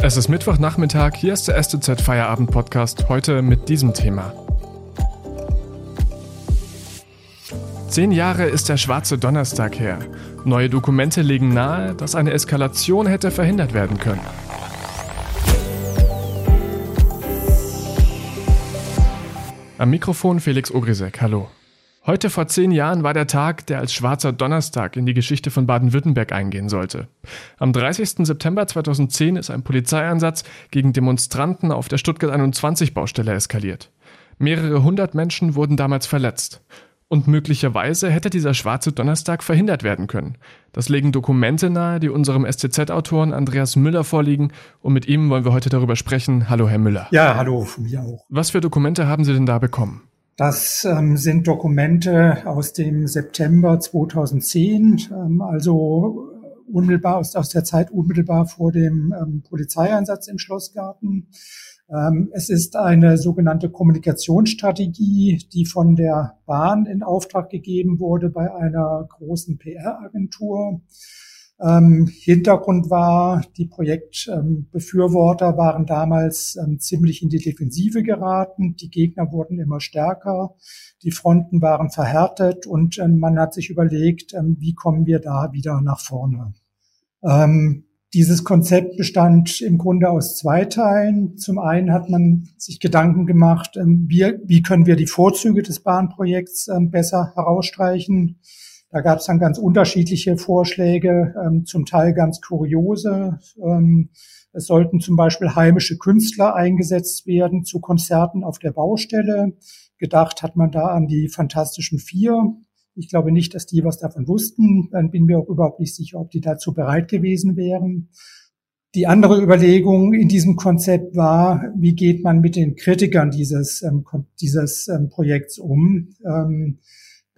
Es ist Mittwochnachmittag, hier ist der STZ Feierabend Podcast, heute mit diesem Thema. Zehn Jahre ist der schwarze Donnerstag her. Neue Dokumente legen nahe, dass eine Eskalation hätte verhindert werden können. Am Mikrofon Felix Ogrisek, hallo. Heute vor zehn Jahren war der Tag, der als schwarzer Donnerstag in die Geschichte von Baden-Württemberg eingehen sollte. Am 30. September 2010 ist ein Polizeieinsatz gegen Demonstranten auf der Stuttgart 21 Baustelle eskaliert. Mehrere hundert Menschen wurden damals verletzt. Und möglicherweise hätte dieser schwarze Donnerstag verhindert werden können. Das legen Dokumente nahe, die unserem STZ-Autoren Andreas Müller vorliegen. Und mit ihm wollen wir heute darüber sprechen. Hallo, Herr Müller. Ja, hallo, von mir auch. Was für Dokumente haben Sie denn da bekommen? Das ähm, sind Dokumente aus dem September 2010, ähm, also unmittelbar aus, aus der Zeit unmittelbar vor dem ähm, Polizeieinsatz im Schlossgarten. Ähm, es ist eine sogenannte Kommunikationsstrategie, die von der Bahn in Auftrag gegeben wurde bei einer großen PR-Agentur. Ähm, Hintergrund war, die Projektbefürworter ähm, waren damals ähm, ziemlich in die Defensive geraten. Die Gegner wurden immer stärker. Die Fronten waren verhärtet und ähm, man hat sich überlegt, ähm, wie kommen wir da wieder nach vorne. Ähm, dieses Konzept bestand im Grunde aus zwei Teilen. Zum einen hat man sich Gedanken gemacht, wie, wie können wir die Vorzüge des Bahnprojekts besser herausstreichen. Da gab es dann ganz unterschiedliche Vorschläge, ähm, zum Teil ganz kuriose. Ähm, es sollten zum Beispiel heimische Künstler eingesetzt werden zu Konzerten auf der Baustelle. Gedacht hat man da an die Fantastischen Vier. Ich glaube nicht, dass die was davon wussten. Dann bin mir auch überhaupt nicht sicher, ob die dazu bereit gewesen wären. Die andere Überlegung in diesem Konzept war, wie geht man mit den Kritikern dieses, ähm, dieses ähm, Projekts um? Ähm,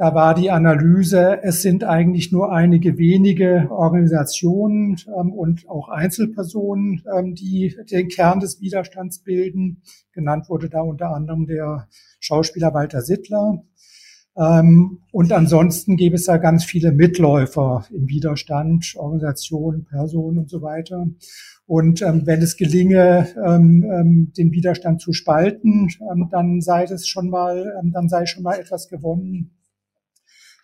da war die Analyse, es sind eigentlich nur einige wenige Organisationen ähm, und auch Einzelpersonen, ähm, die den Kern des Widerstands bilden. Genannt wurde da unter anderem der Schauspieler Walter Sittler. Ähm, und ansonsten gäbe es da ganz viele Mitläufer im Widerstand, Organisationen, Personen und so weiter. Und ähm, wenn es gelinge, ähm, ähm, den Widerstand zu spalten, dann sei das schon mal, dann sei schon mal etwas gewonnen.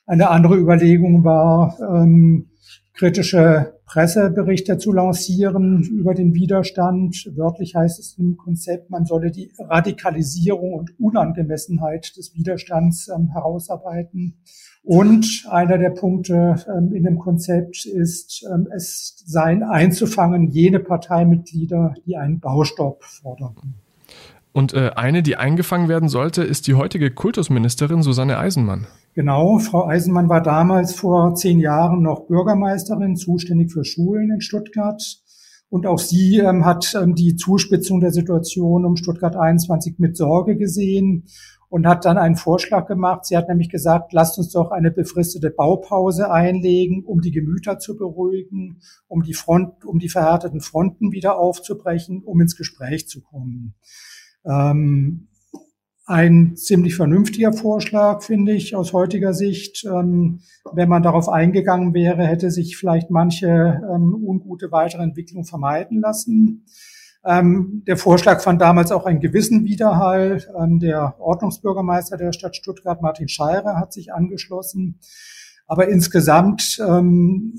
Eine andere Überlegung war, ähm, kritische Presseberichte zu lancieren über den Widerstand. Wörtlich heißt es im Konzept, man solle die Radikalisierung und Unangemessenheit des Widerstands ähm, herausarbeiten. Und einer der Punkte ähm, in dem Konzept ist, ähm, es seien einzufangen jene Parteimitglieder, die einen Baustopp forderten. Und äh, eine, die eingefangen werden sollte, ist die heutige Kultusministerin Susanne Eisenmann. Genau, Frau Eisenmann war damals vor zehn Jahren noch Bürgermeisterin, zuständig für Schulen in Stuttgart. Und auch sie ähm, hat ähm, die Zuspitzung der Situation um Stuttgart 21 mit Sorge gesehen und hat dann einen Vorschlag gemacht. Sie hat nämlich gesagt, lasst uns doch eine befristete Baupause einlegen, um die Gemüter zu beruhigen, um die Front, um die verhärteten Fronten wieder aufzubrechen, um ins Gespräch zu kommen. Ähm, ein ziemlich vernünftiger Vorschlag, finde ich, aus heutiger Sicht. Ähm, wenn man darauf eingegangen wäre, hätte sich vielleicht manche ähm, ungute weitere Entwicklung vermeiden lassen. Ähm, der Vorschlag fand damals auch einen gewissen Widerhall. Ähm, der Ordnungsbürgermeister der Stadt Stuttgart, Martin Scheirer, hat sich angeschlossen. Aber insgesamt ähm,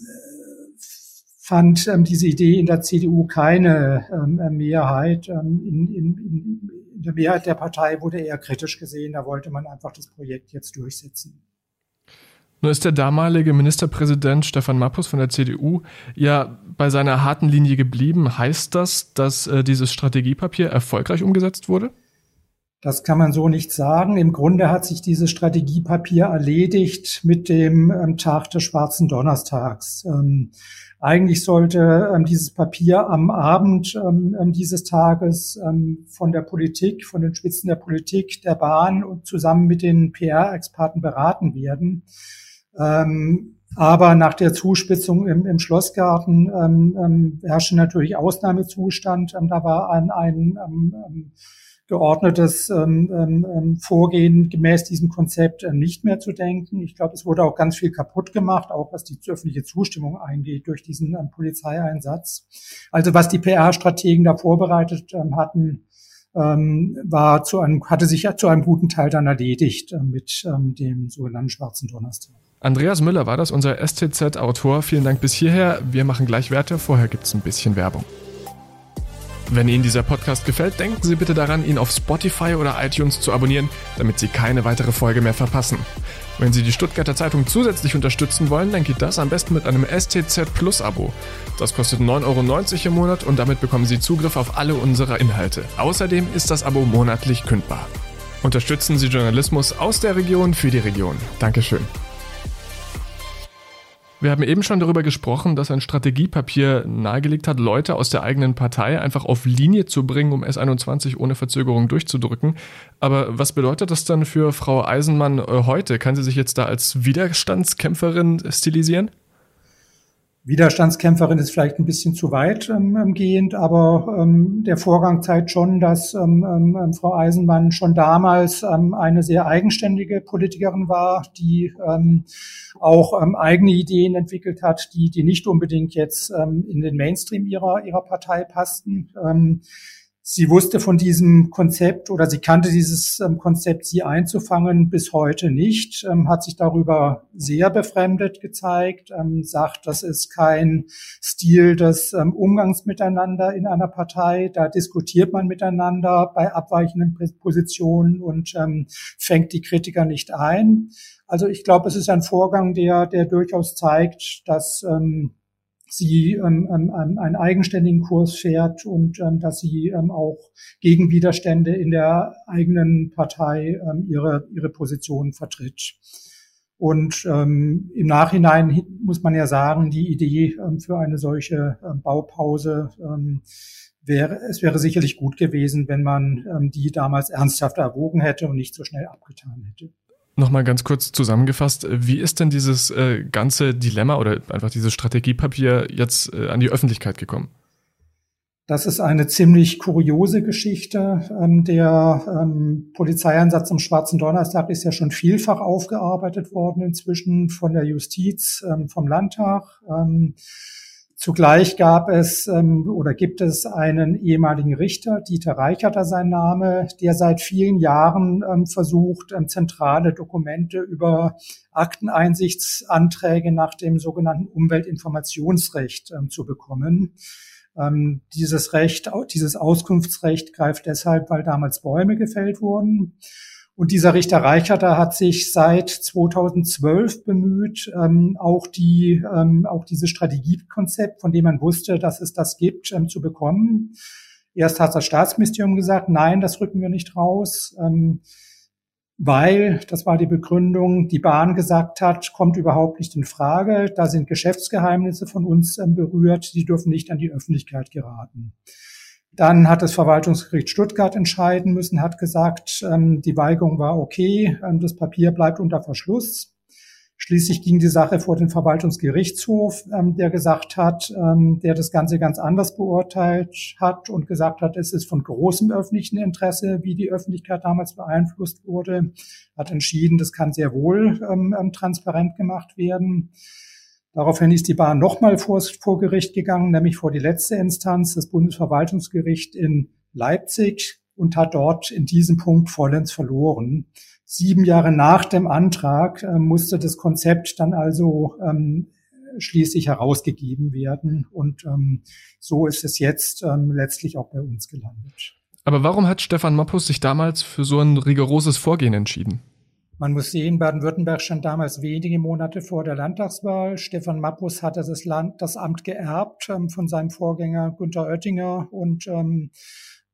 fand ähm, diese Idee in der CDU keine Mehrheit. in, in, in, in der Mehrheit der Partei wurde eher kritisch gesehen. Da wollte man einfach das Projekt jetzt durchsetzen. Nur ist der damalige Ministerpräsident Stefan Mappus von der CDU ja bei seiner harten Linie geblieben. Heißt das, dass äh, dieses Strategiepapier erfolgreich umgesetzt wurde? Das kann man so nicht sagen. Im Grunde hat sich dieses Strategiepapier erledigt mit dem ähm, Tag des Schwarzen Donnerstags. Ähm, eigentlich sollte ähm, dieses Papier am Abend ähm, ähm, dieses Tages ähm, von der Politik, von den Spitzen der Politik, der Bahn und zusammen mit den PR-Experten beraten werden. Ähm, aber nach der Zuspitzung im, im Schlossgarten ähm, herrschte natürlich Ausnahmezustand. da war ein, ein geordnetes ähm, ähm, ähm, Vorgehen gemäß diesem Konzept äh, nicht mehr zu denken. Ich glaube, es wurde auch ganz viel kaputt gemacht, auch was die öffentliche Zustimmung eingeht durch diesen ähm, Polizeieinsatz. Also was die PR-Strategen da vorbereitet ähm, hatten, ähm, war zu einem, hatte sich ja zu einem guten Teil dann erledigt äh, mit ähm, dem sogenannten Schwarzen Donnerstag. Andreas Müller war das, unser STZ-Autor. Vielen Dank bis hierher. Wir machen gleich Werte. Vorher gibt es ein bisschen Werbung. Wenn Ihnen dieser Podcast gefällt, denken Sie bitte daran, ihn auf Spotify oder iTunes zu abonnieren, damit Sie keine weitere Folge mehr verpassen. Wenn Sie die Stuttgarter Zeitung zusätzlich unterstützen wollen, dann geht das am besten mit einem STZ Plus Abo. Das kostet 9,90 Euro im Monat und damit bekommen Sie Zugriff auf alle unsere Inhalte. Außerdem ist das Abo monatlich kündbar. Unterstützen Sie Journalismus aus der Region für die Region. Dankeschön. Wir haben eben schon darüber gesprochen, dass ein Strategiepapier nahegelegt hat, Leute aus der eigenen Partei einfach auf Linie zu bringen, um S21 ohne Verzögerung durchzudrücken. Aber was bedeutet das dann für Frau Eisenmann äh, heute? Kann sie sich jetzt da als Widerstandskämpferin stilisieren? Widerstandskämpferin ist vielleicht ein bisschen zu weit ähm, ähm, gehend, aber ähm, der Vorgang zeigt schon, dass ähm, ähm, ähm Frau Eisenmann schon damals eine sehr eigenständige Politikerin war, die auch eigene Ideen entwickelt hat, die, die nicht unbedingt jetzt in den Mainstream ihrer, ihrer Partei passten. Sie wusste von diesem Konzept oder sie kannte dieses ähm, Konzept, sie einzufangen, bis heute nicht, ähm, hat sich darüber sehr befremdet gezeigt, ähm, sagt, das ist kein Stil des Umgangs miteinander in einer Partei. Da diskutiert man miteinander bei abweichenden Positionen und fängt die Kritiker nicht ein. Also ich glaube, es ist ein Vorgang, der, der durchaus zeigt, dass sie ähm, ähm, ähm, einen eigenständigen Kurs fährt und ähm, dass sie ähm, auch gegen Widerstände in der eigenen Partei ähm, ihre, ihre Position vertritt. Und ähm, im Nachhinein muss man ja sagen, die Idee ähm, für eine solche ähm, Baupause ähm, wäre, es wäre sicherlich gut gewesen, wenn man ähm, die damals ernsthaft erwogen hätte und nicht so schnell abgetan hätte. Nochmal ganz kurz zusammengefasst, wie ist denn dieses äh, ganze Dilemma oder einfach dieses Strategiepapier jetzt äh, an die Öffentlichkeit gekommen? Das ist eine ziemlich kuriose Geschichte. Ähm, der ähm, Polizeieinsatz am Schwarzen Donnerstag ist ja schon vielfach aufgearbeitet worden inzwischen von der Justiz, ähm, vom Landtag. Zugleich gab es ähm, oder gibt es einen ehemaligen Richter, Dieter Reicherter sein Name, der seit vielen Jahren ähm, versucht, ähm, zentrale Dokumente über Akteneinsichtsanträge nach dem sogenannten Umweltinformationsrecht ähm, zu bekommen. Ähm, dieses Recht, dieses Auskunftsrecht greift deshalb, weil damals Bäume gefällt wurden. Und dieser Richter Reicherter hat sich seit 2012 bemüht, ähm, auch die, ähm, auch dieses Strategiekonzept, von dem man wusste, dass es das gibt, ähm, zu bekommen. Erst hat das Staatsministerium gesagt, nein, das rücken wir nicht raus, ähm, weil, das war die Begründung, die Bahn gesagt hat, kommt überhaupt nicht in Frage. Da sind Geschäftsgeheimnisse von uns ähm, berührt, die dürfen nicht an die Öffentlichkeit geraten. Dann hat das Verwaltungsgericht Stuttgart entscheiden müssen, hat gesagt, ähm, die Weigerung war okay, ähm, das Papier bleibt unter Verschluss. Schließlich ging die Sache vor den Verwaltungsgerichtshof, ähm, der gesagt hat, der das Ganze ganz anders beurteilt hat und gesagt hat, es ist von großem öffentlichen Interesse, wie die Öffentlichkeit damals beeinflusst wurde, hat entschieden, das kann sehr wohl transparent gemacht werden. Daraufhin ist die Bahn nochmal vor, vor Gericht gegangen, nämlich vor die letzte Instanz, das Bundesverwaltungsgericht in Leipzig und hat dort in diesem Punkt vollends verloren. Sieben Jahre nach dem Antrag äh, musste das Konzept dann also ähm, schließlich herausgegeben werden. Und ähm, so ist es jetzt ähm, letztlich auch bei uns gelandet. Aber warum hat Stefan Mappus sich damals für so ein rigoroses Vorgehen entschieden? Man muss sehen, Baden-Württemberg stand damals wenige Monate vor der Landtagswahl. Stefan Mappus hatte das Land, das Amt geerbt ähm, von seinem Vorgänger Günther Oettinger und ähm,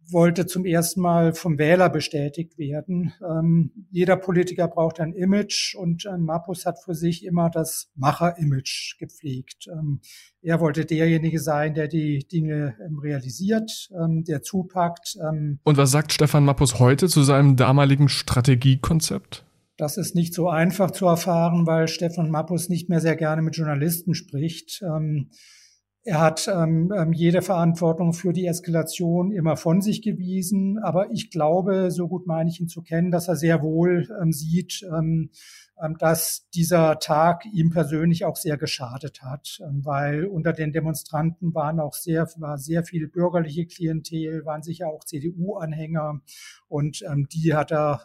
wollte zum ersten Mal vom Wähler bestätigt werden. Ähm, jeder Politiker braucht ein Image und ähm, Mappus hat für sich immer das Macher-Image gepflegt. Ähm, er wollte derjenige sein, der die Dinge ähm, realisiert, ähm, der zupackt. Ähm. Und was sagt Stefan Mappus heute zu seinem damaligen Strategiekonzept? Das ist nicht so einfach zu erfahren, weil Stefan Mappus nicht mehr sehr gerne mit Journalisten spricht. Ähm, Er hat ähm, ähm, jede Verantwortung für die Eskalation immer von sich gewiesen. Aber ich glaube, so gut meine ich ihn zu kennen, dass er sehr wohl ähm, sieht, ähm, dass dieser Tag ihm persönlich auch sehr geschadet hat, ähm, weil unter den Demonstranten waren auch sehr, war sehr viel bürgerliche Klientel, waren sicher auch CDU-Anhänger und ähm, die hat er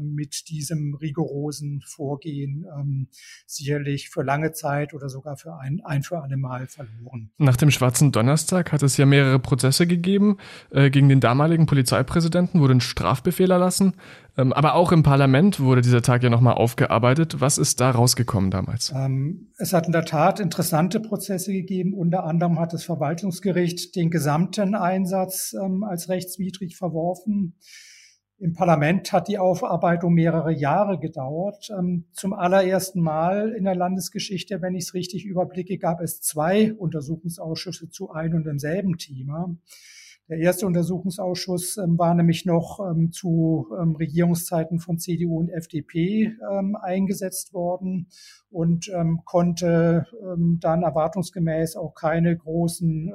mit diesem rigorosen Vorgehen sicherlich für lange Zeit oder sogar für ein, ein für alle Mal verloren. Nach dem Schwarzen Donnerstag hat es ja mehrere Prozesse gegeben. Äh, gegen den damaligen Polizeipräsidenten wurde ein Strafbefehl erlassen. Ähm, aber auch im Parlament wurde dieser Tag ja nochmal aufgearbeitet. Was ist da rausgekommen damals? Ähm, es hat in der Tat interessante Prozesse gegeben. Unter anderem hat das Verwaltungsgericht den gesamten Einsatz ähm, als rechtswidrig verworfen. Im Parlament hat die Aufarbeitung mehrere Jahre gedauert. Ähm, zum allerersten Mal in der Landesgeschichte, wenn ich es richtig überblicke, gab es zwei Untersuchungsausschüsse zu einem und demselben Thema. Der erste Untersuchungsausschuss ähm, war nämlich noch ähm, zu ähm, Regierungszeiten von CDU und FDP ähm, eingesetzt worden und ähm, konnte ähm, dann erwartungsgemäß auch keine großen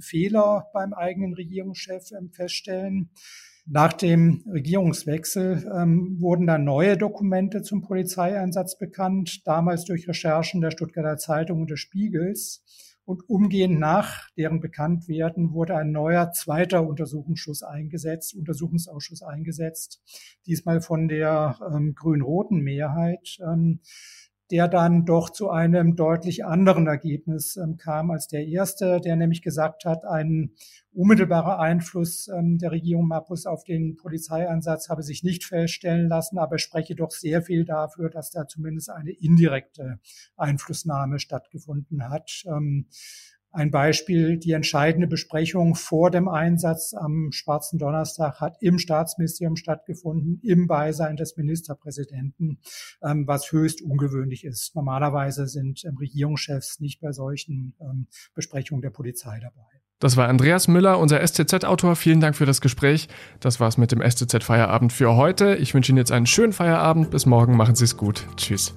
Fehler beim eigenen Regierungschef feststellen. Nach dem Regierungswechsel wurden dann neue Dokumente zum Polizeieinsatz bekannt, damals durch Recherchen der Stuttgarter Zeitung und des Spiegels. Und umgehend nach deren Bekanntwerden wurde ein neuer zweiter Untersuchungsschuss eingesetzt, Untersuchungsausschuss eingesetzt, diesmal von der ähm, grün-roten Mehrheit. Ähm, der dann doch zu einem deutlich anderen Ergebnis ähm, kam als der erste, der nämlich gesagt hat, ein unmittelbarer Einfluss ähm, der Regierung Mappus auf den Polizeieinsatz habe sich nicht feststellen lassen, aber spreche doch sehr viel dafür, dass da zumindest eine indirekte Einflussnahme stattgefunden hat. Ähm, ein Beispiel, die entscheidende Besprechung vor dem Einsatz am Schwarzen Donnerstag hat im Staatsministerium stattgefunden, im Beisein des Ministerpräsidenten, ähm, was höchst ungewöhnlich ist. Normalerweise sind ähm, Regierungschefs nicht bei solchen ähm, Besprechungen der Polizei dabei. Das war Andreas Müller, unser STZ-Autor. Vielen Dank für das Gespräch. Das war's mit dem STZ-Feierabend für heute. Ich wünsche Ihnen jetzt einen schönen Feierabend. Bis morgen. Machen Sie es gut. Tschüss.